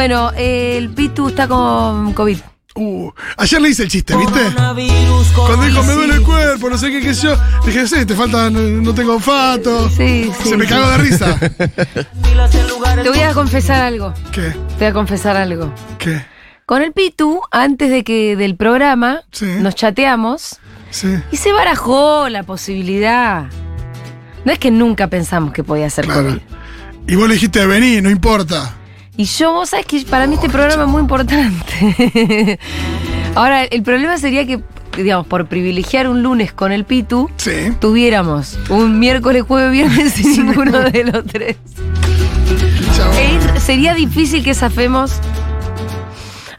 Bueno, eh, el Pitu está con COVID. Uh, ayer le hice el chiste, ¿viste? Cuando dijo, me duele el cuerpo, no sé qué, qué sé yo. Dije, sí, te falta, no, no tengo olfato. Sí, sí. Se me cagó de risa. Te voy a confesar algo. ¿Qué? Te voy a confesar algo. ¿Qué? Con el Pitu, antes de que del programa, Sí. nos chateamos Sí. y se barajó la posibilidad. No es que nunca pensamos que podía ser Claro. COVID. Y vos le dijiste, vení, no importa. Y yo, vos sabés que para mí este programa es muy importante. Ahora, el problema sería que, digamos, por privilegiar un lunes con el Pitu, Sí. tuviéramos un miércoles, jueves, viernes sin ninguno de los tres. E sería difícil que zafemos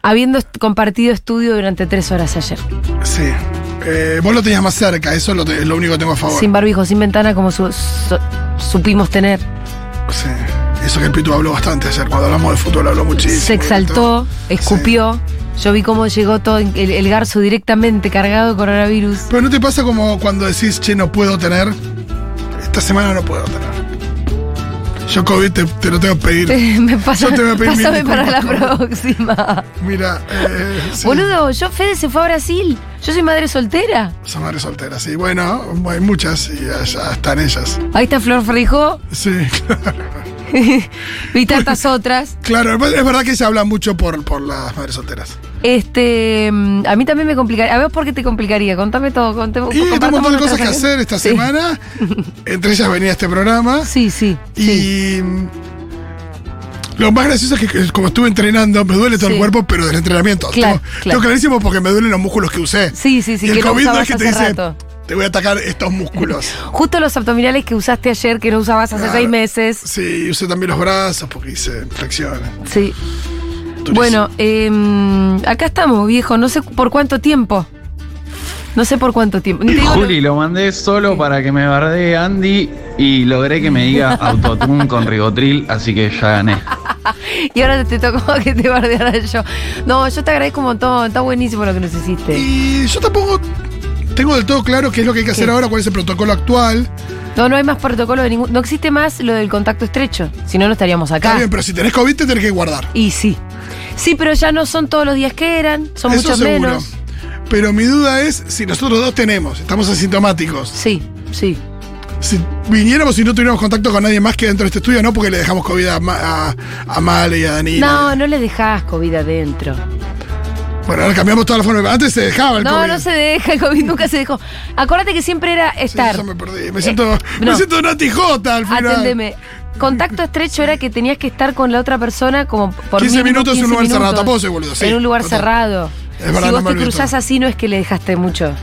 habiendo compartido estudio durante tres horas ayer. Sí. Eh, vos lo tenías más cerca, eso es lo, te- es lo único que tengo a favor. Sin barbijo, sin ventana, como su- su- supimos tener. Sí. Eso que el Pitu habló bastante ayer, cuando hablamos de fútbol habló muchísimo. Se exaltó, escupió. Yo vi cómo llegó todo el, el garzo directamente cargado de coronavirus. Pero no te pasa como cuando decís, che, no puedo tener. Esta semana no puedo tener. Yo COVID te, te lo tengo que pedir. Me pasa, Yo te voy a pedir pásame para la próxima. Mira, eh, sí. Boludo, yo Fede se fue a Brasil. Yo soy madre soltera. Son madres solteras, sí. Bueno, hay muchas y ya, ya están ellas. Ahí está Flor Frijó Sí, claro. y tantas otras. Claro, es verdad que ella habla mucho por, por las madres solteras. Este, mm, a mí también me complicaría. A ver, ¿por qué te complicaría? Contame todo. Contame, Y tengo un montón de cosas que hacer esta Sí. semana. Entre ellas venía este programa. Sí, sí. sí. Y mm, lo más gracioso es que como estuve entrenando, me duele todo Sí. el cuerpo, pero del entrenamiento. Claro, tengo, claro. tengo clarísimo porque me duelen los músculos que usé. Sí, sí, sí, y el que COVID no es que te hace dice, rato. Te voy a atacar estos músculos. Justo los abdominales que usaste ayer, que no usabas hace Claro. seis meses. Sí, usé también los brazos porque hice flexiones. Sí. Durísimo. Bueno, eh, acá estamos, viejo. No sé por cuánto tiempo. No sé por cuánto tiempo. Digo Juli, lo mandé solo para que me bardee Andy y logré que me diga autotune con ribotril, así que ya gané. y ahora te tocó que te bardeara yo. No, yo te agradezco un montón. Está buenísimo lo que nos hiciste. Y yo tampoco tengo del todo claro qué es lo que hay que hacer ahora, cuál es el protocolo actual. No, no hay más protocolo de ningún. No existe más lo del contacto estrecho. Si no, no estaríamos Está acá. bien, pero si tenés COVID te tenés que guardar. Y sí. Sí, pero ya no son todos los días que eran. Son Eso muchos seguro. menos. Pero mi duda es si nosotros dos tenemos, estamos asintomáticos. Sí, sí. Si viniéramos y no tuviéramos contacto con nadie más que dentro de este estudio, no porque le dejamos COVID a, a, a Male y a Danilo. No, no le dejás COVID adentro. Bueno, ahora cambiamos toda la forma. Antes se dejaba el No, COVID. no se deja, el COVID nunca se dejó. Acuérdate que siempre era Sí, estar. yo me perdí. Me siento, me no. siento Nati J al final. Atendeme. Contacto estrecho era que tenías que estar con la otra persona como por 15 mínimo minutos en un 15 lugar cerrado. Tampoco boludo, sí, En un lugar total. cerrado. Es verdad, si no vos me te cruzás así no es que le dejaste mucho.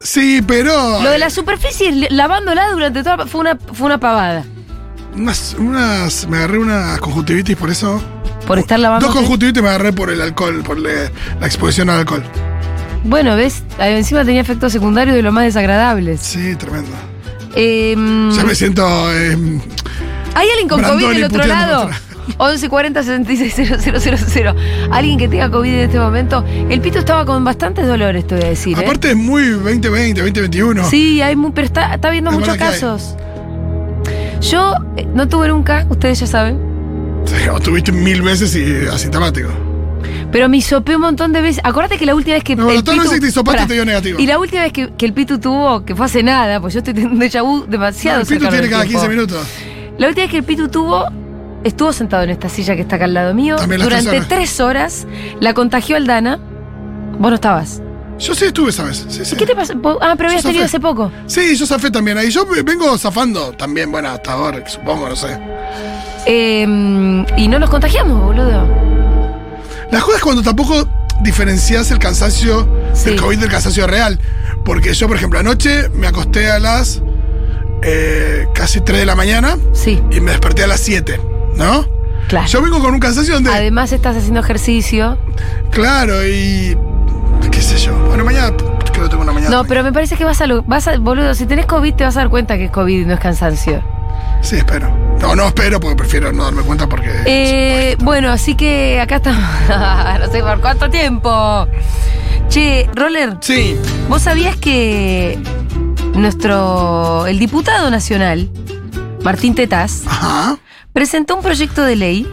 Sí, pero. Lo de la superficie, lavándola durante toda fue una, fue una pavada. Unas, unas- me agarré una conjuntivitis por eso. Por estar lavando. Dos conjuntivitis me agarré por el alcohol, por la exposición al alcohol. Bueno, ves, Ahí encima tenía efectos secundarios de lo más desagradables. Sí, tremendo. Em, Ya me siento. eh, ¿Hay alguien con Brandoni COVID del otro lado? contra- 1140 66 Alguien que tenga COVID en este momento. El pito estaba con bastantes dolores, te voy a decir. ¿eh? Aparte es muy 2020, 2021. Sí, hay mu- pero está, está habiendo Es muchos casos. Yo eh, no tuve nunca, ustedes ya saben, o tuviste mil veces y asintomático. pero me hisopé un montón de veces. Acuérdate que la última vez que. No, el todas veces que te hisopaste Pará. te dio negativo. Y la última vez que, que el Pitu tuvo, que fue hace nada, pues yo estoy teniendo un déjà vu demasiado No, el cercano tiene cada tiempo. 15 minutos. La última vez que el Pitu tuvo, estuvo sentado en esta silla que está acá al lado mío. Durante tres tres horas, la contagió Aldana. Vos no estabas. Yo sí estuve, ¿sabes? Sí, sí. ¿Qué te pasó? Ah, pero habías tenido hace poco. Sí, yo zafé también ahí. Yo vengo zafando también, bueno, hasta ahora, supongo, no sé. Eh, y no nos contagiamos, boludo. La joda es cuando tampoco diferencias el cansancio Sí. del COVID del cansancio real. Porque yo, por ejemplo, anoche me acosté a las eh, casi 3 de la mañana Sí, y me desperté a las 7, ¿no? claro. Yo vengo con un cansancio donde. Además estás haciendo ejercicio. Claro, y. qué sé yo. Bueno, mañana creo que tengo una mañana. No, pero me parece que vas a, vas a, boludo, si tenés COVID te vas a dar cuenta que es COVID y no es cansancio. Sí, espero. No, no espero porque prefiero no darme cuenta porque. Eh, bueno, así que acá estamos. no sé por cuánto tiempo. Che, Roller, Sí. ¿vos sabías que nuestro. el diputado nacional, Martín Tetaz, Ajá. presentó un proyecto de ley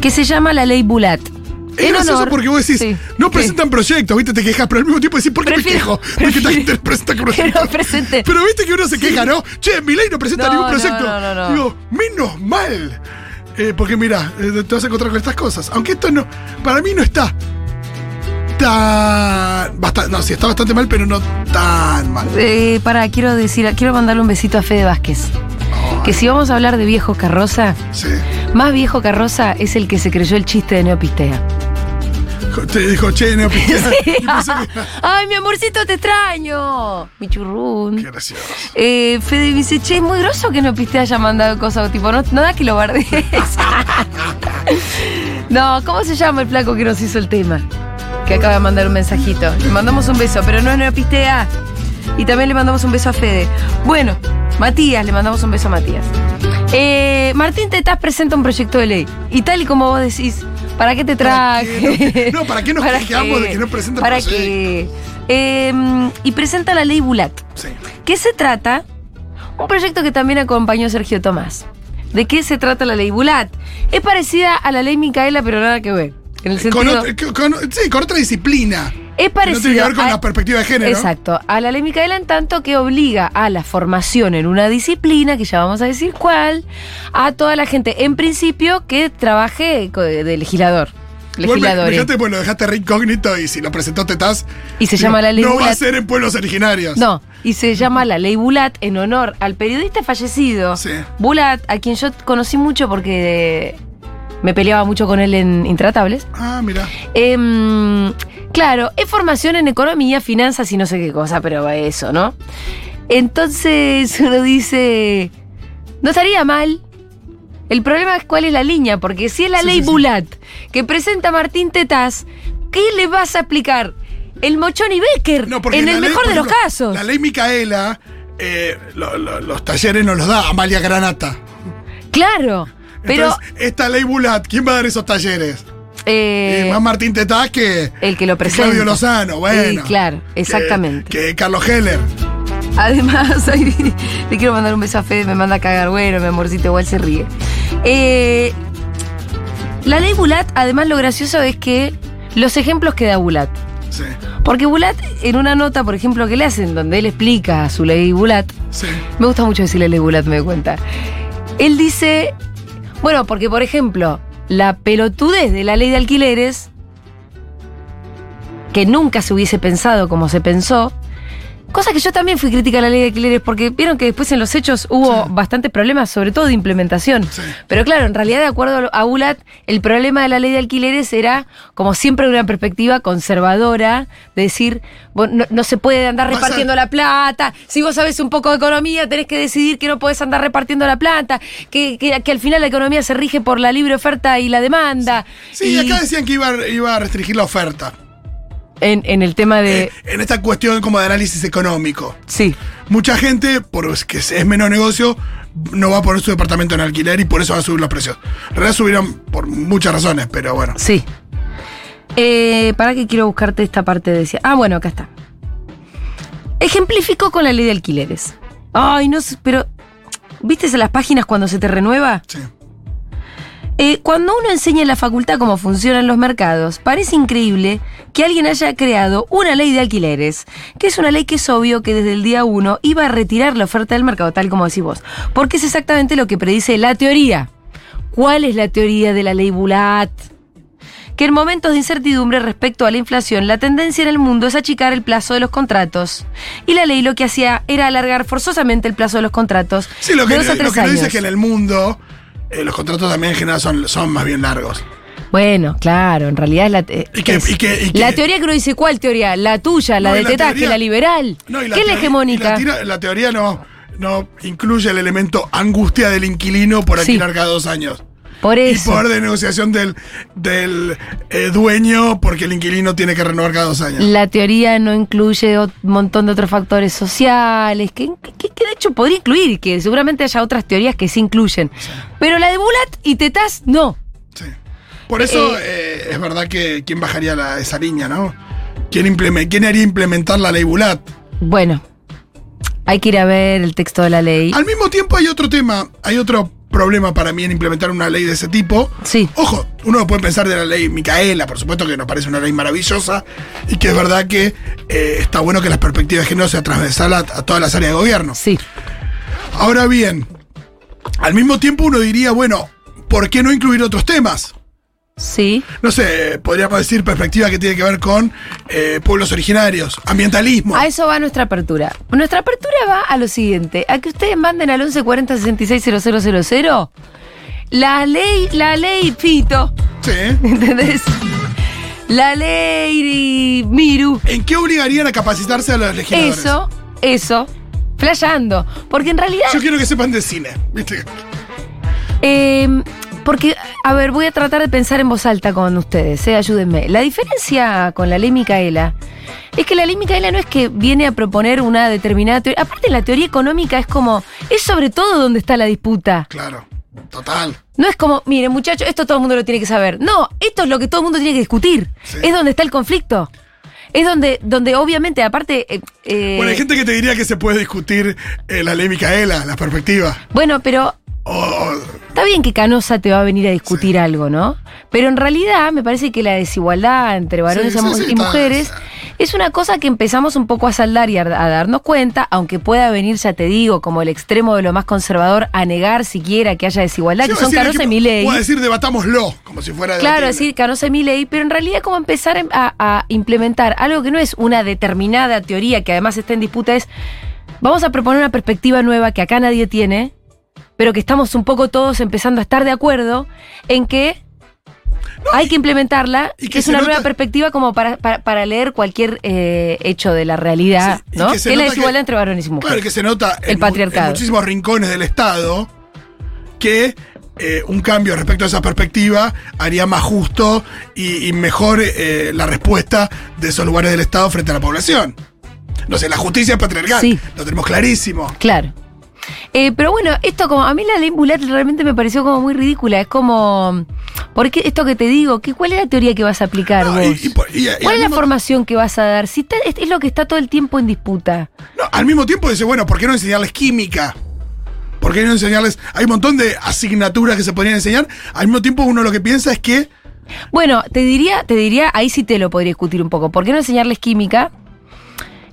que se llama la ley Bulat. Es En gracioso honor- porque vos decís, Sí. no presentan proyectos, ¿viste? Te quejas, pero al mismo tiempo decís, ¿por qué Prefiero- me quejo? Porque prefiero- la gente presenta que proyectos. presente. Pero viste que uno se queja, ¿no? Che, mi ley no presenta No, ningún no, proyecto. no, no, no. Digo, menos mal. Eh, porque mira, eh, te vas a encontrar con estas cosas. Aunque esto no, para mí no está tan. Bastante, no, sí, está bastante mal, pero no tan mal. Eh, para, quiero decir, quiero mandarle un besito a Fede Vázquez. Que si vamos a hablar de viejo carroza, Sí. más viejo carroza es el que se creyó el chiste de Neopistea. Te dijo, che, no, Ay, mi amorcito, te extraño. Mi churrún. Qué gracioso. Eh, Fede me dice, che, es muy groso que Neopistea haya mandado cosas tipo, no, no da que lo bardees. no, ¿cómo se llama el flaco que nos hizo el tema? Que acaba de mandar un mensajito. Le mandamos un beso, pero no es Neopistea. Y también le mandamos un beso a Fede. Bueno, Matías, le mandamos un beso a Matías. Eh, Martín Tetaz presenta un proyecto de ley. Y tal y como vos decís, ¿para qué te ¿Para qué? traje? No, ¿para qué nos quejamos de que no presenta ¿Para qué? Eh, y presenta la ley Bulat. Sí. ¿Qué se trata? Un proyecto que también acompañó Sergio Tomás. ¿De qué se trata la ley Bulat? Es parecida a la ley Micaela, pero nada que ver. En el Con, sentido. con- sí, con otra disciplina. Es No parecido. tiene que ver con a- la perspectiva de género. Exacto. A la ley Micaela en tanto que obliga a la formación en una disciplina, que ya vamos a decir cuál, a toda la gente, en principio, que trabaje de legislador. Me- Legisladores. Fíjate, pues lo dejaste re incógnito y si lo presentó Tetaz. Y se llama la ley No va a ser en pueblos originarios. No, y se llama la ley Bulat en honor al periodista fallecido. Sí. Bulat, a quien yo conocí mucho porque me peleaba mucho con él en Intratables. Ah, mira. Em, claro, es formación en economía, finanzas y no sé qué cosa, pero eso, ¿no? Entonces uno dice, no estaría mal. El problema es cuál es la línea, porque si es la Sí, ley sí, sí. Bulat que presenta Martín Tetaz, ¿qué le vas a aplicar? El Mochón y Becker, No, en el ley, mejor de los ejemplo, casos. La ley Micaela, eh, lo- lo- los talleres nos los da Amalia Granata. Claro, pero esta ley Bulat, ¿quién va a dar esos talleres? Eh, Eh, más Martín Tetaz que, el que lo que presenta. Claudio Lozano, bueno. Sí, claro, Que- exactamente. Que, Carlos Heller. Además, ay, le quiero mandar un beso a Fede, me manda a cagar, bueno, mi amorcito igual se ríe. Eh, la ley Bulat, además lo gracioso es que los ejemplos que da Bulat. Sí, Porque Bulat, en una nota, por ejemplo, que le hacen, donde él explica su ley Bulat, sí. me gusta mucho decirle ley Bulat, me doy cuenta. Él dice, bueno, porque por ejemplo, la pelotudez de la ley de alquileres, que nunca se hubiese pensado como se pensó, cosa que yo también fui crítica a la ley de alquileres, porque vieron que después en los hechos hubo bastantes problemas, sobre todo de implementación. Sí. Pero claro, en realidad, de acuerdo a Bulat, el problema de la ley de alquileres era, como siempre, una perspectiva conservadora, de decir, no, no se puede andar Vas a- repartiendo la plata, si vos sabés un poco de economía, tenés que decidir que no podés andar repartiendo la plata, que, que- que al final la economía se rige por la libre oferta y la demanda. Sí, y acá decían que iba, a- iba a restringir la oferta. En, en el tema de... Eh, en esta cuestión como de análisis económico. sí. Mucha gente, por que es menos negocio, no va a poner su departamento en alquiler y por eso van a subir los precios. En realidad subieron por muchas razones, pero bueno. Sí. Eh, para que quiero buscarte esta parte de. Ah, bueno, acá está. Ejemplificó con la ley de alquileres. Ay, no sé, pero. ¿Viste en las páginas cuando se te renueva? Sí. Eh, cuando uno enseña en la facultad cómo funcionan los mercados, parece increíble que alguien haya creado una ley de alquileres, que es una ley que es obvio que desde el día uno iba a retirar la oferta del mercado, tal como decís vos, porque es exactamente lo que predice la teoría. ¿Cuál es la teoría de la ley Bulat? Que en momentos de incertidumbre respecto a la inflación, la tendencia en el mundo es achicar el plazo de los contratos. Y la ley lo que hacía era alargar forzosamente el plazo de los contratos. Sí, lo que, de dos a lo tres que no dice es que en el mundo eh, los contratos también en general son, son más bien largos. Bueno, claro, en realidad es la, te- Y que- es- y que- y que- la teoría que uno dice, ¿cuál teoría? ¿La tuya, la No, de la Tetaz, teoría- que la liberal? No, ¿Qué es la teoría- hegemónica? y La, teoría no, no incluye el elemento angustia del inquilino por Sí. alquilar cada dos años. Por Y eso. poder de negociación del, del eh, dueño porque el inquilino tiene que renovar cada dos años. La teoría no incluye un montón de otros factores sociales, que, que- que de hecho podría incluir, que seguramente haya otras teorías que sí incluyen. Pero la de Bulat y Tetaz, no. Sí. Por eso eh, es verdad que quién bajaría la- esa línea, ¿no? ¿Quién, ¿Quién haría implementar la ley Bulat? Bueno, hay que ir a ver el texto de la ley. Al mismo tiempo hay otro tema, hay otro problema para mí en implementar una ley de ese tipo. Sí. Ojo, uno puede pensar de la ley Micaela, por supuesto que nos parece una ley maravillosa y que es verdad que eh, está bueno que las perspectivas de género sea transversal a, a todas las áreas de gobierno. Sí. Ahora bien, al mismo tiempo uno diría, bueno, ¿por qué no incluir otros temas? Sí. No sé, podríamos decir perspectiva que tiene que ver con eh, pueblos originarios, ambientalismo. A eso va nuestra apertura. Nuestra apertura va a lo siguiente, a que ustedes manden al 1140 66 la ley, la ley Fito, Sí. ¿entendés? La ley Miru. ¿En qué obligarían a capacitarse a los legisladores? Eso, eso, flayando. Porque en realidad, Yo quiero que sepan de cine, ¿viste? eh, porque, a ver, voy a tratar de pensar en voz alta con ustedes, eh, ayúdenme. La diferencia con la ley Micaela es que la ley Micaela no es que viene a proponer una determinada teoría. Aparte, la teoría económica es como, es sobre todo donde está la disputa. Claro, total. No es como, miren, muchachos, esto todo el mundo lo tiene que saber. No, esto es lo que todo el mundo tiene que discutir. Sí. Es donde está el conflicto. Es donde, donde obviamente, aparte. eh, eh, Bueno, hay gente que te diría que se puede discutir eh, la ley Micaela, la perspectiva. bueno, pero Está bien que Canosa te va a venir a discutir algo, ¿no? Pero en realidad me parece que la desigualdad entre varones Sí, y sí, mujeres es una cosa que empezamos un poco a saldar y a, a darnos cuenta, aunque pueda venir, ya te digo, como el extremo de lo más conservador a negar siquiera que haya desigualdad, que son Canosa y Milei. A decir debatámoslo, como si fuera Claro, decir Canosa y Milei, pero en realidad como empezar a, a implementar algo que no es una determinada teoría que además está en disputa es, vamos a proponer una perspectiva nueva que acá nadie tiene, pero que estamos un poco todos empezando a estar de acuerdo en que hay que implementarla, y que, que es una nota- nueva perspectiva como para, para, para leer cualquier eh, hecho de la realidad, Sí, ¿no? que es la desigualdad que- entre varones y Claro mujeres. que se nota El en, patriarcado. en muchísimos rincones del Estado que eh, un cambio respecto a esa perspectiva haría más justo y, y mejor eh, la respuesta de esos lugares del Estado frente a la población. No sé, la justicia es patriarcal, Sí. lo tenemos clarísimo. Claro. Eh, pero bueno, esto como, a mí la ley Bulat realmente me pareció como muy ridícula. Es como, porque esto que te digo, que, ¿cuál es la teoría que vas a aplicar No, vos? y por- y- y al ¿Cuál es la formación que vas a dar? Si está- es, es lo que está todo el tiempo en disputa. No, al mismo tiempo dice, bueno, ¿por qué no enseñarles química? ¿Por qué no enseñarles? Hay un montón de asignaturas que se podrían enseñar. Al mismo tiempo uno lo que piensa es que Bueno, te diría, te diría, ahí sí te lo podría discutir un poco. ¿Por qué no enseñarles química?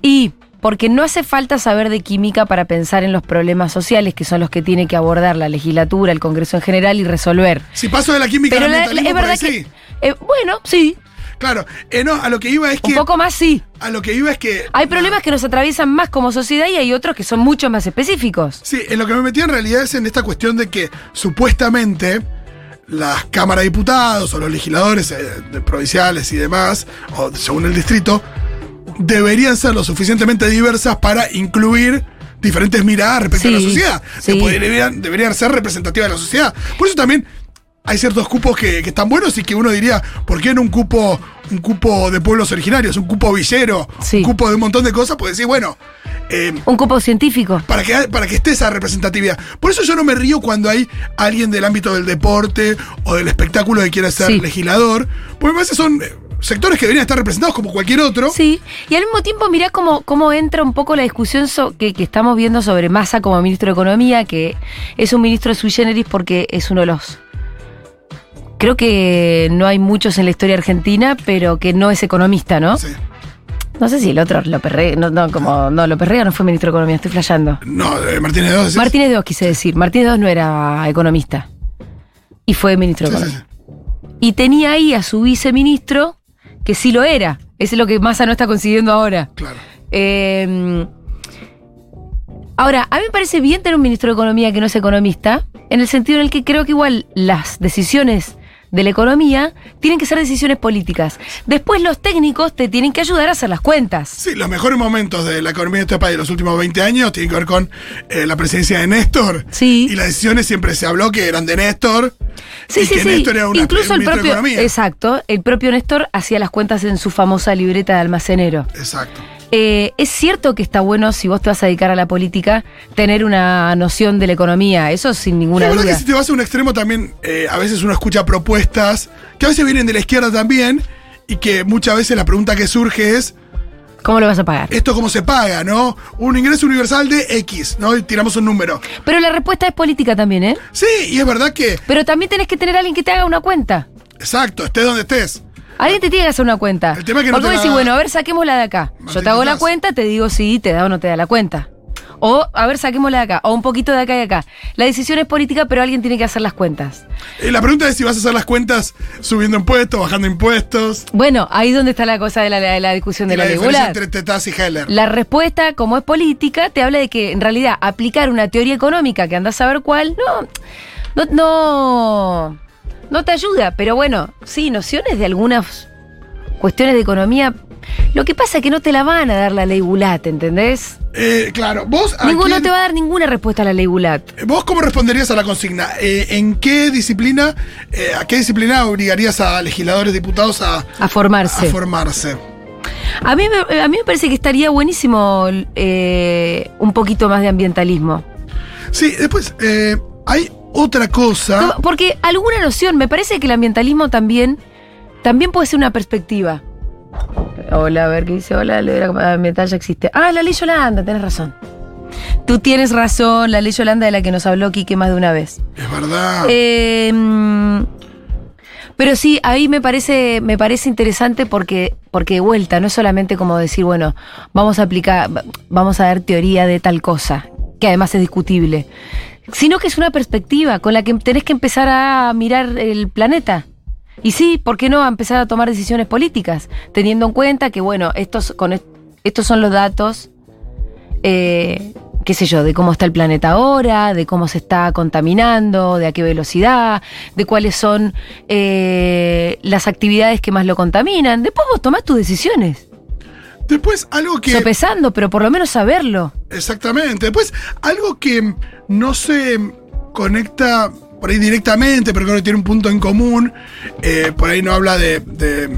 Y porque no hace falta saber de química para pensar en los problemas sociales, que son los que tiene que abordar la legislatura, el Congreso en general y resolver. si paso de la química Pero al ambientalismo, es verdad sí. que. eh, bueno, sí, Claro, eh, no, a lo que iba es un que. poco más sí. A lo que iba es que. Hay problemas que nos atraviesan más como sociedad y hay otros que son mucho más específicos. Sí, en lo que me metí en realidad es en esta cuestión de que supuestamente las cámaras de diputados o los legisladores eh, provinciales y demás, o según el distrito, deberían ser lo suficientemente diversas para incluir diferentes miradas respecto a la sociedad. sí. Que podrían- deberían ser representativas de la sociedad. Por eso también hay ciertos cupos que, que están buenos y que uno diría, ¿por qué no un cupo, un cupo de pueblos originarios, un cupo villero, Sí. un cupo de un montón de cosas? Pues decir, bueno, eh, Un cupo científico. para que, para que esté esa representatividad. Por eso yo no me río cuando hay alguien del ámbito del deporte o del espectáculo que quiera ser Sí. legislador, porque a veces son eh, sectores que deberían estar representados como cualquier otro. Sí, y al mismo tiempo mirá cómo, cómo entra un poco la discusión so- que, que estamos viendo sobre Massa como ministro de Economía, que es un ministro sui generis porque es uno de los... Creo que no hay muchos en la historia argentina, pero que no es economista, ¿no? Sí. No sé si el otro lo perrea, no, no, como, no, lo perrea no fue ministro de Economía, estoy flasheando. No, eh, Martínez. ¿sí? Martínez II quise decir, Martínez II no era economista y fue ministro de Sí, sí, Economía. Y tenía ahí a su viceministro, que sí lo era. Eso es lo que Massa no está consiguiendo ahora. Claro. Eh, ahora, a mí me parece bien tener un ministro de Economía que no es economista, en el sentido en el que creo que igual las decisiones de la economía tienen que ser decisiones políticas. Después los técnicos te tienen que ayudar a hacer las cuentas. Sí, los mejores momentos de la economía de este país de los últimos 20 años tienen que ver con eh, la presidencia de Néstor. Sí. Y las decisiones siempre se habló que eran de Néstor. Sí, y sí, que sí. Néstor era una, Incluso el propio. Economía. Exacto. El propio Néstor hacía las cuentas en su famosa libreta de almacenero. Exacto. Eh, es cierto que está bueno, si vos te vas a dedicar a la política, tener una noción de la economía. Eso sin ninguna La verdad duda. que si te vas a un extremo también, eh, a veces uno escucha propuestas que a veces vienen de la izquierda también y que muchas veces la pregunta que surge es, ¿Cómo lo vas a pagar? Esto cómo se paga, ¿no? Un ingreso universal de X, ¿no? Y tiramos un número. Pero la respuesta es política también, ¿eh? Sí, y es verdad que, Pero también tenés que tener a alguien que te haga una cuenta. exacto, estés donde estés. Alguien te tiene que hacer una cuenta. El tema es que no Porque te vos decís, bueno, a ver, saquémosla de acá. Yo te hago la cuenta, te digo si te da o no te da la cuenta. O, a ver, saquémosla de acá. O un poquito de acá y acá. La decisión es política, pero alguien tiene que hacer las cuentas. Eh, la pregunta es si vas a hacer las cuentas subiendo impuestos, bajando impuestos. Bueno, ahí donde está la cosa de la, de la discusión de y la, la ley entre Tetaz y Heller. La respuesta, como es política, te habla de que en realidad aplicar una teoría económica que andás a ver cuál, no, no, no, no te ayuda. Pero bueno, sí, nociones de algunas cuestiones de economía. Lo que pasa es que no te la van a dar la ley Gulat, ¿entendés? Eh, claro, vos a Ninguno quién- te va a dar ninguna respuesta a la ley Gulat. ¿Vos cómo responderías a la consigna? Eh, ¿En qué disciplina, eh, a qué disciplina obligarías a legisladores, diputados a, A formarse. a formarse? A mí, me- a mí me parece que estaría buenísimo eh, un poquito más de ambientalismo. Sí, después eh, hay otra cosa. Porque alguna noción, me parece que el ambientalismo también, también puede ser una perspectiva. Hola, a ver qué dice. Hola, la ley ambiental ya existe. Ah, la ley Yolanda, tenés razón. Tú tienes razón, la ley Yolanda de la que nos habló Quique más de una vez. Es verdad. Eh, mm, pero sí, ahí me parece, me parece interesante porque, porque de vuelta, no es solamente como decir, bueno, vamos a aplicar, vamos a dar teoría de tal cosa, que además es discutible, sino que es una perspectiva con la que tenés que empezar a mirar el planeta. Y sí, ¿por qué no empezar a tomar decisiones políticas? Teniendo en cuenta que, bueno, estos, con est- estos son los datos eh, qué sé yo, de cómo está el planeta ahora, de cómo se está contaminando, de a qué velocidad, de cuáles son eh, las actividades que más lo contaminan. Después vos tomás tus decisiones, Después algo que... sopesando, pero por lo menos saberlo. Exactamente. Después, algo que no se conecta por ahí directamente, pero creo que tiene un punto en común. eh, por ahí no habla de, de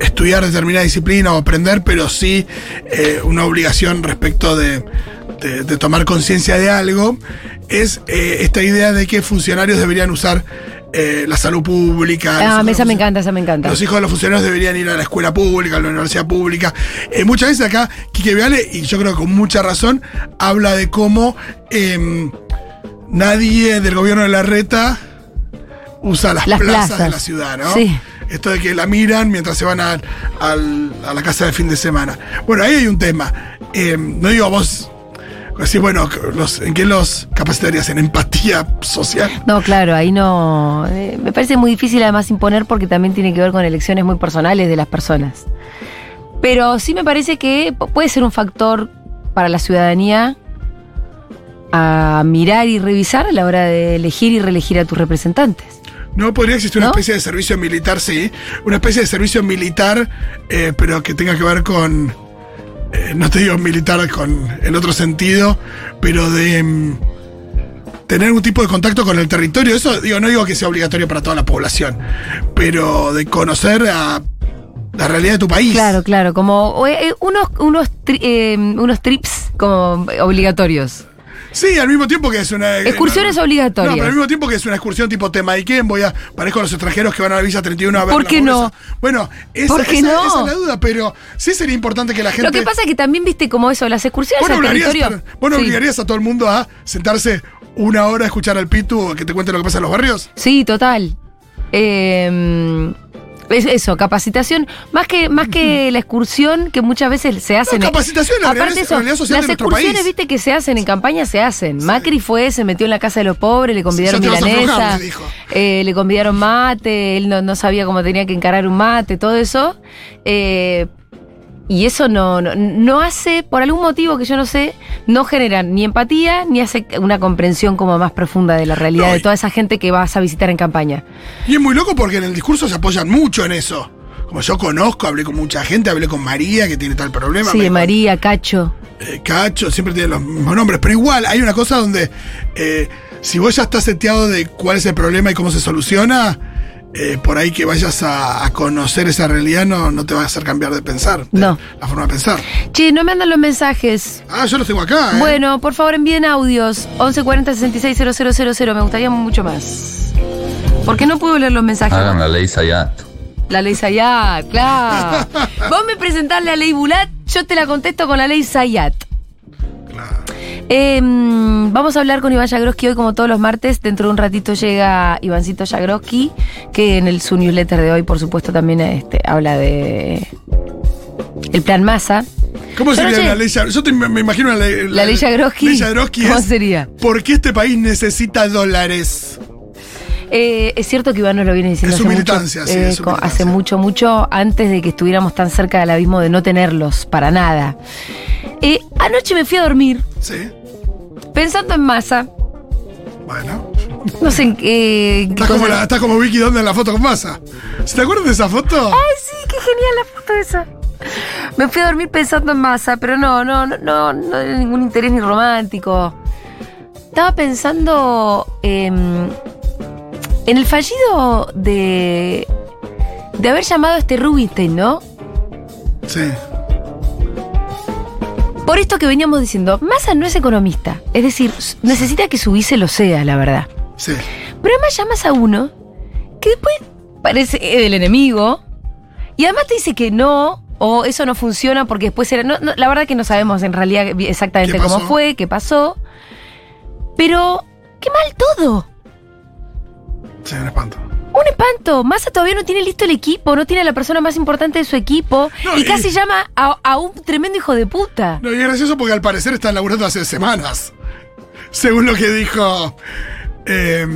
estudiar determinada disciplina o aprender, pero sí eh, una obligación respecto de, de- de tomar conciencia de algo. Es eh, esta idea de que funcionarios deberían usar eh, la salud pública. Ah, esa me encanta, esa me encanta. los hijos de los funcionarios deberían ir a la escuela pública, a la universidad pública. Eh, muchas veces acá, Quique Viale, y yo creo que con mucha razón, habla de cómo em, nadie del gobierno de la reta usa las, Las plazas, plazas. de la ciudad, ¿no? Sí. Esto de que la miran mientras se van a, la casa de fin de semana. Bueno, ahí hay un tema. Em, no digo vos, así, bueno, los, ¿en qué los capacitarías? ¿En empatía social? No, claro, ahí no. eh, me parece muy difícil además imponer porque también tiene que ver con elecciones muy personales de las personas. Pero sí me parece que pu- puede ser un factor para la ciudadanía a mirar y revisar a la hora de elegir y reelegir a tus representantes. No podría existir una especie de servicio militar, sí. Una especie de servicio militar, eh, pero que tenga que ver con. eh, no te digo militar con el otro sentido, pero de. mm, tener un tipo de contacto con el territorio. Eso, digo, no digo que sea obligatorio para toda la población, pero de conocer a la realidad de tu país. Claro, claro, como eh, unos, unos, tri- eh, unos trips como obligatorios. Sí, al mismo tiempo que es una. Excursiones no, no, obligatorias. No, pero al mismo tiempo que es una excursión tipo tema y quién voy a. Parezco a los extranjeros que van a la Villa 31 a ver. ¿Por qué no? Bueno, esa, ¿Por qué esa- no? esa es la duda, pero sí sería importante que la gente. Lo que pasa es que también viste como eso, las excursiones Vos no al obligarías, territorio. vos no Sí. obligarías a todo el mundo a sentarse una hora a escuchar al Pitu o que te cuente lo que pasa en los barrios. Sí, total. Eh, eso, capacitación, más que, más que la excursión que muchas veces se hacen. No, capacitación, la Aparte eso, las excursiones, país. viste, que se hacen en campaña, se hacen. Macri fue, se metió en la casa de los pobres, le convidaron a milanesa, eh, le convidaron mate, él no, no sabía cómo tenía que encarar un mate, todo eso. Eh, y eso no, no, no hace, por algún motivo que yo no sé, no genera ni empatía ni hace una comprensión como más profunda de la realidad No, de toda esa gente que vas a visitar en campaña. Y es muy loco porque en el discurso se apoyan mucho en eso. Como yo conozco, hablé con mucha gente, hablé con María, que tiene tal problema. Sí, dijo, María, Cacho. eh, Cacho, siempre tiene los mismos nombres. Pero igual, hay una cosa donde eh, si vos ya estás seteado de cuál es el problema y cómo se soluciona, eh, por ahí que vayas a, a conocer esa realidad no, no te va a hacer cambiar de pensar. de No. La forma de pensar. Che, no me andan los mensajes. Ah, yo los tengo acá. ¿eh? Bueno, por favor envíen audios. 1140 660000. Me gustaría mucho más. ¿Por qué no puedo leer los mensajes? Hagan la ley Sayat. La ley Sayat, claro. Vos me presentás la ley Bulat, yo te la contesto con la ley Sayat. Eh, mm, vamos a hablar con Iván Jagroski hoy, como todos los martes. Dentro de un ratito llega Ivancito Jagroski, que en el, su newsletter de hoy, por supuesto, también este, habla de el plan Massa. ¿Cómo no sería sé. la ley? Yo te- me imagino la, ley- La ley Jagroski. ley Jagroski ¿Cómo es, sería? ¿Por qué este país necesita dólares? Eh, es cierto que Iván nos lo viene diciendo Es su hace mucho, militancia, sí, eh, hace mucho, mucho antes de que estuviéramos tan cerca del abismo de no tenerlos para nada. Eh, anoche me fui a dormir Sí. Pensando en masa. Bueno. No sé en qué. qué Estás como, cosa- la, estás como Vicky Donda en la foto con masa. ¿Se te acuerdas de esa foto? Ay, sí, qué genial la foto esa. Me fui a dormir pensando en masa, pero no, no, no, no, no ningún interés ni romántico. Estaba pensando em, en el fallido de. de haber llamado a este Rubinstein, ¿no? Sí. Por esto que veníamos diciendo, Massa no es economista. Es decir, necesita que su vice lo sea, la verdad. Sí. Pero además llamas a uno que después parece el enemigo y además te dice que no o eso no funciona porque después era... no- no, la verdad que no sabemos en realidad exactamente ¿Qué cómo fue, qué pasó. Pero qué mal todo. Sí, un espanto. Un espanto. Massa todavía no tiene listo el equipo, no tiene a la persona más importante de su equipo No, y, y- casi llama a, a un tremendo hijo de puta. No, y es gracioso porque al parecer están laburando hace semanas. Según lo que dijo. Eh,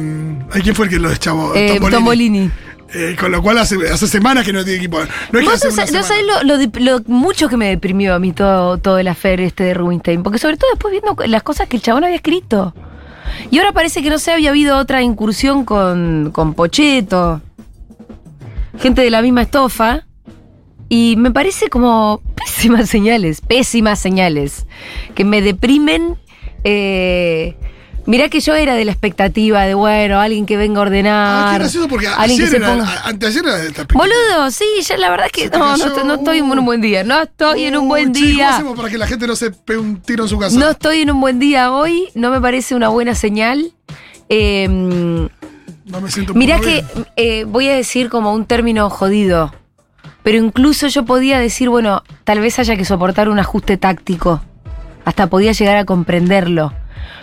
¿ay, ¿Quién fue el que lo deschavó? Eh, Tombolini. Tombolini. Eh, con lo cual hace, hace semanas que no tiene equipo. No es que Vos hace no, sabés lo, lo lo mucho que me deprimió a mí todo, todo el afer este de Rubinstein. Porque sobre todo después viendo las cosas que el chabón había escrito. Y ahora parece que no sé, había habido otra incursión con, con Pocheto. Gente de la misma estofa. Y me parece como pésimas señales, pésimas señales. Que me deprimen. Eh, mirá que yo era de la expectativa de, bueno, alguien que venga a Ah, ordenar. gracioso porque alguien ayer que se era, ponga- anteayer era de esta. Boludo, sí, ya la verdad es que no, no, estoy- no estoy en un buen día. No estoy en un buen Uy, che, ¿Cómo día. hacemos para que la gente no se pegue un tiro en su casa? No estoy en un buen día hoy. No me parece una buena señal. Eh, No me siento mirá que eh, voy a decir como un término jodido. Pero incluso yo podía decir, bueno, tal vez haya que soportar un ajuste táctico. Hasta podía llegar a comprenderlo.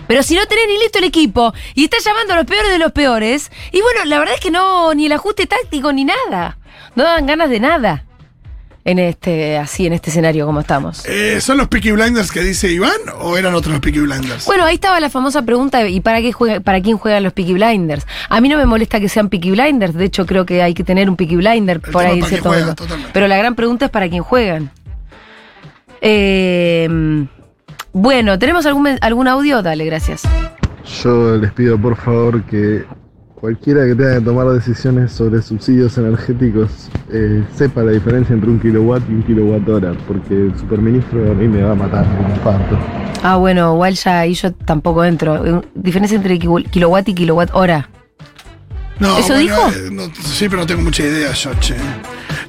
Pero si no tenés ni listo el equipo y estás llamando a los peores de los peores, y bueno, la verdad es que no, ni el ajuste táctico ni nada. No dan ganas de nada. En este, así, en este escenario como estamos. Eh, ¿Son los Peaky Blinders que dice Iván o eran otros los Peaky Blinders? Bueno, ahí estaba la famosa pregunta ¿y para qué juega, para quién juegan los Peaky Blinders? A mí no me molesta que sean Peaky Blinders, de hecho creo que hay que tener un Peaky Blinder por ahí para cierto juega. Pero la gran pregunta es para quién juegan. Eh, bueno, ¿tenemos algún, algún audio? Dale, gracias. Yo les pido por favor que cualquiera que tenga que tomar decisiones sobre subsidios energéticos eh, sepa la diferencia entre un kilowatt y un kilowatt hora, porque el superministro a mí me va a matar un infarto. Ah, bueno, igual ya ahí yo tampoco entro. Eh, Diferencia entre kilowatt y kilowatt hora. No, ¿Eso dijo? eh, no, sí, pero no tengo mucha idea yo, che.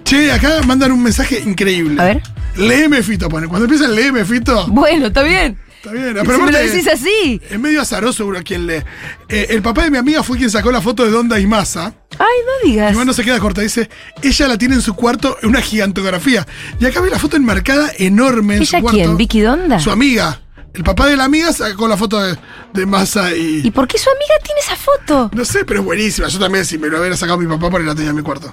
Che, acá mandan un mensaje increíble. A ver. Léeme, Fito, pone. Cuando empieza el léeme, Fito, Bueno, está bien. está bien. si Pero me lo decís así. Es medio azaroso seguro quien lee. Eh, el papá de mi amiga fue quien sacó la foto de Donda y Massa. Ay, no digas. Iván no se queda corta, dice, ella la tiene en su cuarto en una gigantografía. Y acá ve la foto enmarcada enorme en ¿Ella su cuarto. quién? ¿Vicky Donda? Su amiga. El papá de la amiga sacó la foto de, de Massa y, ¿Y por qué su amiga tiene esa foto? No sé, pero es buenísima. Yo también, si me lo hubiera sacado mi papá, porque la tenía en mi cuarto.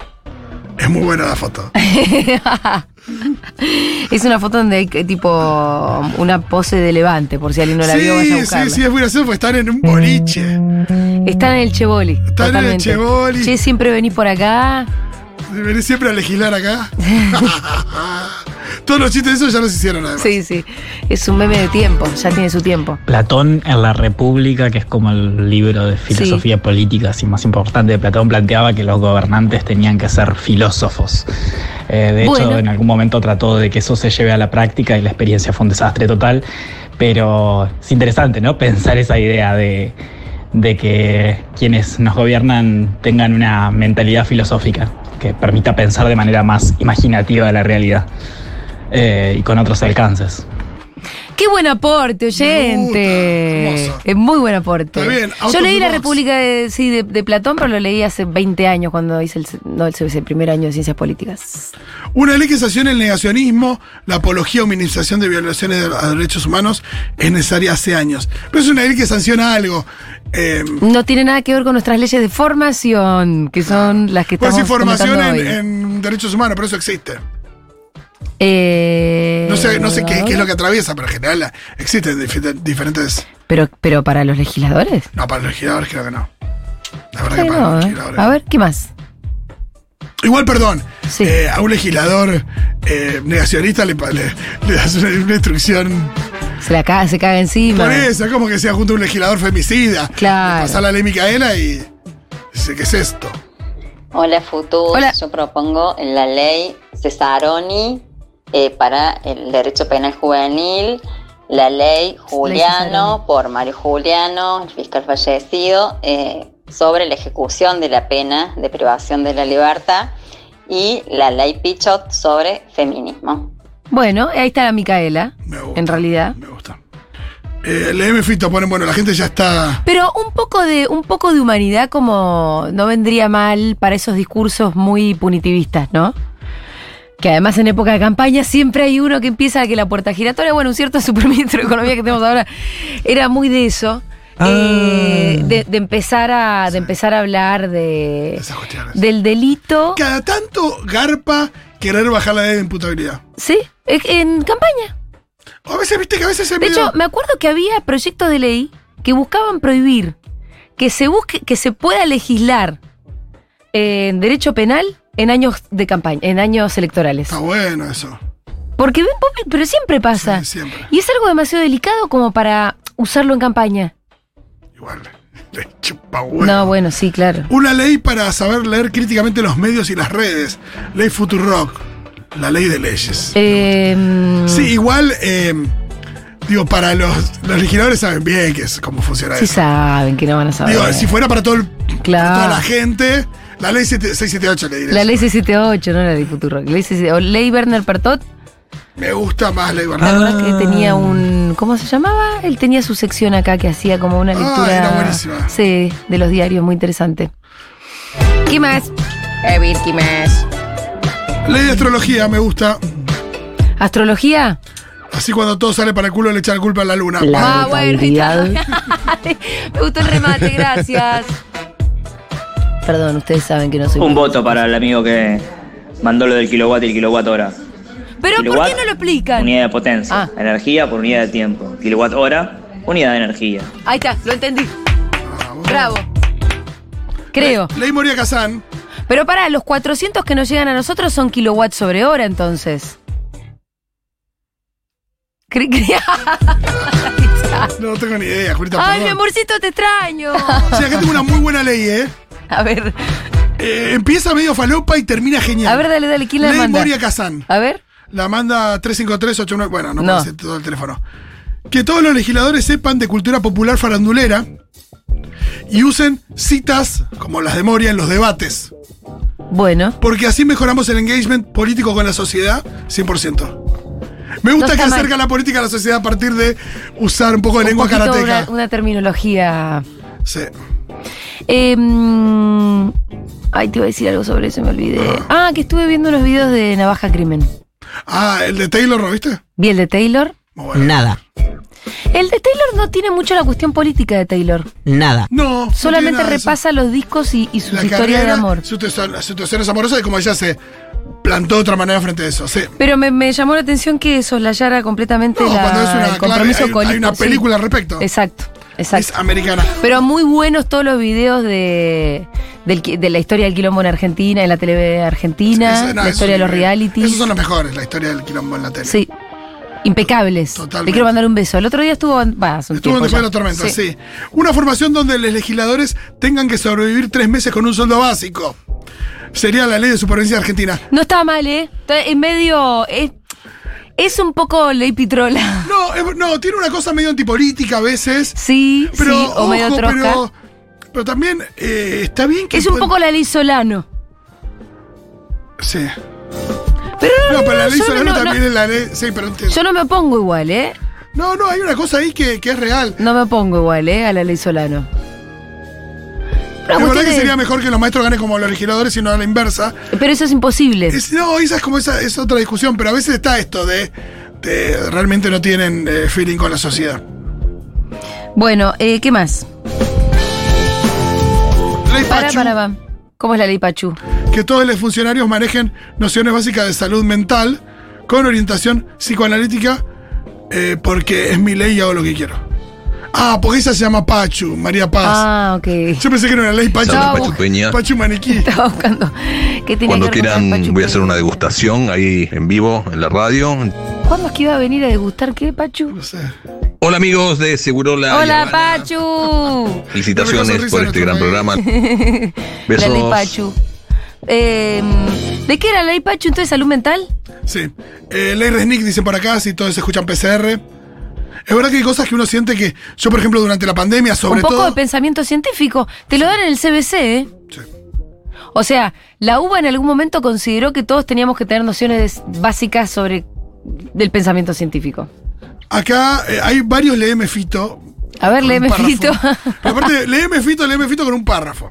Es muy buena la foto. Es una foto donde hay tipo una pose de levante, por si alguien no la vio, vaya a sí, buscarla. sí, sí, es gracioso porque están en un boliche. Están en el Chevoli. Están en el. Chevoli. Che, siempre venís por acá. Venís siempre a legislar acá. Todos los chistes de esos ya los hicieron además. Sí, sí. Es un meme de tiempo, ya tiene su tiempo. Platón en la República, que es como el libro de filosofía política así más importante de Platón, planteaba que los gobernantes tenían que ser filósofos. Eh, de Bueno. hecho, en algún momento trató de que eso se lleve a la práctica y la experiencia fue un desastre total. Pero es interesante, ¿no? Pensar esa idea de, de que quienes nos gobiernan tengan una mentalidad filosófica que permita pensar de manera más imaginativa la realidad eh, y con otros alcances. Qué buen aporte, oyente. Es muy buen aporte. Está bien, out Yo leí La. República de, sí, de, de Platón, pero lo leí hace 20 años cuando hice el, no, el, el primer año de Ciencias Políticas. Una ley que sancione el negacionismo, la apología o minimización de violaciones de- a derechos humanos es necesaria hace años. Pero es una ley que sanciona algo. Eh, No tiene nada que ver con nuestras leyes de formación, que son las que pues estamos en, hoy. en derechos humanos, pero eso existe. Eh, No sé, no sé qué, qué es lo que atraviesa, pero en general la- existen dife- diferentes. Pero, pero para los legisladores. No, para los legisladores creo que no. La verdad Sí, que para no, los ¿eh? legisladores. A ver, ¿qué más? Igual, perdón, Sí. eh, a un legislador eh, negacionista le, le- le das una, una instrucción. Se la caga, se caga encima. Por eso, es como que sea junto a un legislador femicida. Claro. Pasar la ley Micaela y. Dice, ¿qué es esto? Hola Futus, Hola. yo propongo la ley Cesaroni eh, para el derecho penal juvenil, la ley Juliano por Mario Juliano, el fiscal fallecido, eh, sobre la ejecución de la pena de privación de la libertad y la ley Pichot sobre feminismo. Bueno, ahí está la Micaela, Me gusta. en realidad. Me gusta. Eh, el M Fito ponen, bueno, la gente ya está. Pero un poco de, un poco de humanidad como no vendría mal para esos discursos muy punitivistas, ¿no? Que además en época de campaña siempre hay uno que empieza a que la puerta giratoria, bueno, un cierto superministro de Economía que tenemos ahora, era muy de eso. eh, de, de empezar a, de empezar a hablar de, Esas cuestiones. del delito. Cada tanto garpa querer bajar la edad de imputabilidad. Sí, en campaña. A veces, viste que a veces se De hecho, me acuerdo que había proyectos de ley que buscaban prohibir que se busque, que se pueda legislar en derecho penal en años de campaña, en años electorales. Está bueno eso. Porque ven, pero siempre pasa. Sí, siempre. Y es algo demasiado delicado como para usarlo en campaña. Igual. Le chupa huevo. No, bueno, sí, claro. Una ley para saber leer críticamente los medios y las redes. Ley Futurock. La ley de leyes. Eh, Sí, igual, eh, digo, para los, los legisladores saben bien que es cómo funciona sí eso. saben que no van a saber. Digo, si fuera para, todo el- Claro. para toda la gente, la ley 7- 678 le diré. La ley 678, no la ley Futuro. Ley, 678, o ley Werner Pertot, Me gusta más ley ¿te Bernal. acordás que tenía un. ¿Cómo se llamaba? Él tenía su sección acá que hacía como una Ah, lectura. era buenísima. Sí, de los diarios, muy interesante. ¿Qué más? A ver, ¿qué más? Ley de astrología, me gusta. ¿Astrología? Así cuando todo sale para el culo le echan la culpa a la luna. La Ah, bueno. Me gustó el remate, gracias. Perdón, ustedes saben que no soy. Un voto para el amigo que mandó lo del kilowatt y el kilowatt hora. Pero ¿por qué no lo explican? Unidad de potencia. Ah. Energía por unidad de tiempo. Kilowatt hora, unidad de energía. Ahí está, lo entendí. Vamos. Bravo. Creo. Ley Moria Kazán. Pero para, los 400 que nos llegan a nosotros son kilowatts sobre hora, entonces. No tengo ni idea, Julita. Ay, mi amorcito, te extraño. Sí, acá tengo una muy buena ley, ¿eh? A ver, Eh, Empieza medio falopa y termina genial. a ver, dale, dale, ¿quién la Ley manda? Moria Kazán. A ver. La manda 35389. Bueno, no, No. puede ser todo el teléfono. Que todos los legisladores sepan de cultura popular farandulera y usen citas como las de Moria en los debates. Bueno. Porque así mejoramos el engagement político con la sociedad 100%. Me gusta No que está mal. acerca la política a la sociedad a partir de usar un poco de Un lengua karateca. Una, una terminología. Sí. Eh, ay, te iba a decir algo sobre eso, me olvidé. Ah, que estuve viendo unos videos de Navaja Crimen. Ah, el de Taylor, ¿lo viste? Vi el de Taylor. Bueno. Nada, El de Taylor no tiene mucho la cuestión política de Taylor. nada. No. Solamente repasa los discos y, y sus La historias de amor. Sus situaciones amorosas y como ella se plantó de otra manera frente a eso. Sí. Pero me, me llamó la atención que soslayara completamente No, la, cuando es una, el claro, compromiso hay, con hay una película al respecto. Exacto, Es exacto. americana. Pero muy buenos todos los videos de, del de la historia del quilombo en Argentina, en la tele argentina, Es- no, la historia de los es- realities. Esos son los mejores, la historia del quilombo en la tele. Sí. Impecables. Totalmente. Le quiero mandar un beso. El otro día estuvo. Hace un Estuvo en Después de la tormenta, sí. Una formación donde los legisladores tengan que sobrevivir tres meses con un sueldo básico. Sería la ley de supervivencia argentina. No está mal, ¿eh? En medio. Es, es un poco ley pitrola. No, es- no, tiene una cosa medio antipolítica a veces. Sí, Pero, sí, o medio trosca. pero, pero también eh, está bien que. es un poco la ley Solano. Sí. Pero No, pero la ley yo Solano no- no- también es la ley. Sí, pero entiendo. Yo no me opongo igual, ¿eh? No, no, hay una cosa ahí que, que es real. No me opongo igual, ¿eh? A la ley Solano. La verdad que sería mejor que los maestros ganen como los legisladores y no a la inversa. pero eso es imposible. Es- no, esa es como esa es otra discusión, pero a veces está esto de, de realmente no tienen eh, feeling con la sociedad. Bueno, eh, ¿qué más? Ley Para, Pachu, para, va. ¿Cómo es la ley Pachu? que todos los funcionarios manejen nociones básicas de salud mental con orientación psicoanalítica, eh, porque es mi ley y hago lo que quiero. Ah, porque esa se llama Pachu, María Paz. Ah, ok. Yo pensé que era una ley Pachu. No, Pachu Peña. Pachu Maniquí. Estaba buscando. ¿Qué tenía Cuando que ver quieran Pachu voy a hacer una degustación ahí en vivo en la radio. ¿Cuándo es que iba a venir a degustar qué, Pachu? No sé. Hola amigos de Segurola. Hola, Habana. Pachu. Felicitaciones por este gran país. programa. Besos. La ley Pachu. Eh, ¿De qué era la ley Pachu entonces? ¿Salud mental? Sí. Eh, ley Resnick dice por acá, si todos escuchan PCR. Es verdad que hay cosas que uno siente que. Yo, por ejemplo, durante la pandemia, sobre Un poco todo. de pensamiento científico. Te lo dan en el CBC, ¿eh? Sí. O sea, la UBA en algún momento consideró que todos teníamos que tener nociones básicas sobre del pensamiento científico. Acá eh, hay varios leeme Fito. A ver, párrafo. Fito. Pero aparte, leeme Fito, leeme Fito con un párrafo.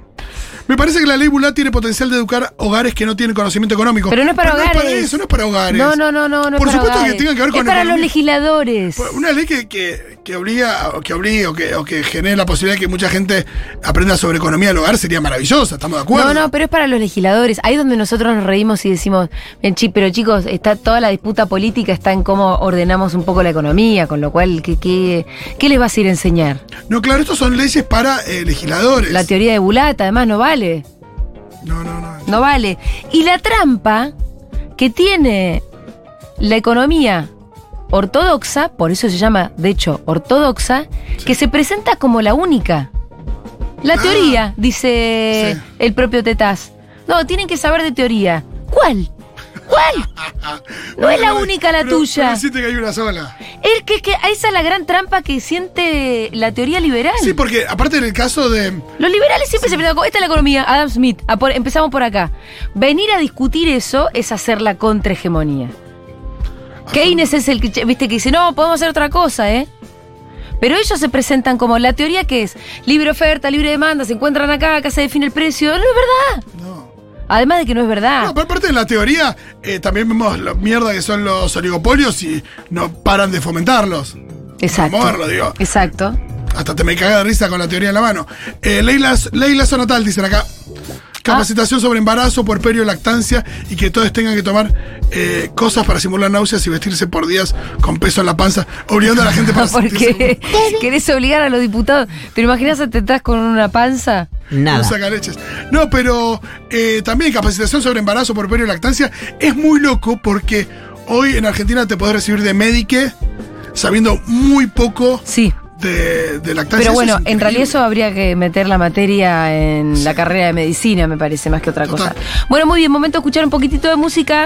Me parece que la ley Bulat tiene potencial de educar hogares que no tienen conocimiento económico. Pero no es para No hogares. es para eso, no es para hogares. No, no, no, no, no Por supuesto hogares. que tenga que ver con Es para los legisladores. Una ley que, que, que obliga, o que obligue, o que, o que genere la posibilidad de que mucha gente aprenda sobre economía del hogar sería maravillosa, estamos de acuerdo. No, no, pero es para los legisladores. Ahí es donde nosotros nos reímos y decimos, "Bien, chi, pero chicos, está toda la disputa política está en cómo ordenamos un poco la economía, con lo cual, ¿qué, qué, qué les vas a ir a enseñar? No, claro, estos son leyes para eh, legisladores. La teoría de Bulata, además, no vale. No, no, no. No vale. Y la trampa que tiene la economía ortodoxa, por eso se llama, de hecho, ortodoxa, que se presenta como la única. La Ah. teoría, dice Sí. el propio Tetaz. No, tienen que saber de teoría. ¿Cuál? ¿Cuál? No es la única la pero- tuya. Pero siente que hay una sola. Es que, que esa es la gran trampa que siente la teoría liberal. Sí, porque aparte en el caso de. Los liberales siempre se presentan como, esta es la economía, Adam Smith, por- empezamos por acá. Venir a discutir eso es hacer la contrahegemonía. Keynes es el que, viste, que dice, no, podemos hacer otra cosa, ¿eh? Pero ellos se presentan como la teoría que es libre oferta, libre demanda, se encuentran acá, acá se define el precio. No es verdad. No. Además de que no es verdad. No, pero aparte de la teoría, eh, también vemos la mierda que son los oligopolios y no paran de fomentarlos. Exacto. Vamos a verlo, digo. Exacto. Hasta te me caga de risa con la teoría en la mano. Eh, ley, las, ley lazo natal, dicen acá. Capacitación sobre embarazo, puerperio, lactancia y que todos tengan que tomar eh, cosas para simular náuseas y vestirse por días con peso en la panza, obligando a la gente para Porque querés obligar a los diputados. ¿Te lo imaginas a Tetaz con una panza? No Nada. saca leches. No, pero eh, también capacitación sobre embarazo, puerperio y lactancia es muy loco porque hoy en Argentina te podés recibir de médique sabiendo muy poco Sí. De, de lactancia. Pero bueno, en realidad eso habría que meter la materia en la carrera de medicina, me parece, más que otra cosa. Bueno, muy bien, momento de escuchar un poquitito de música.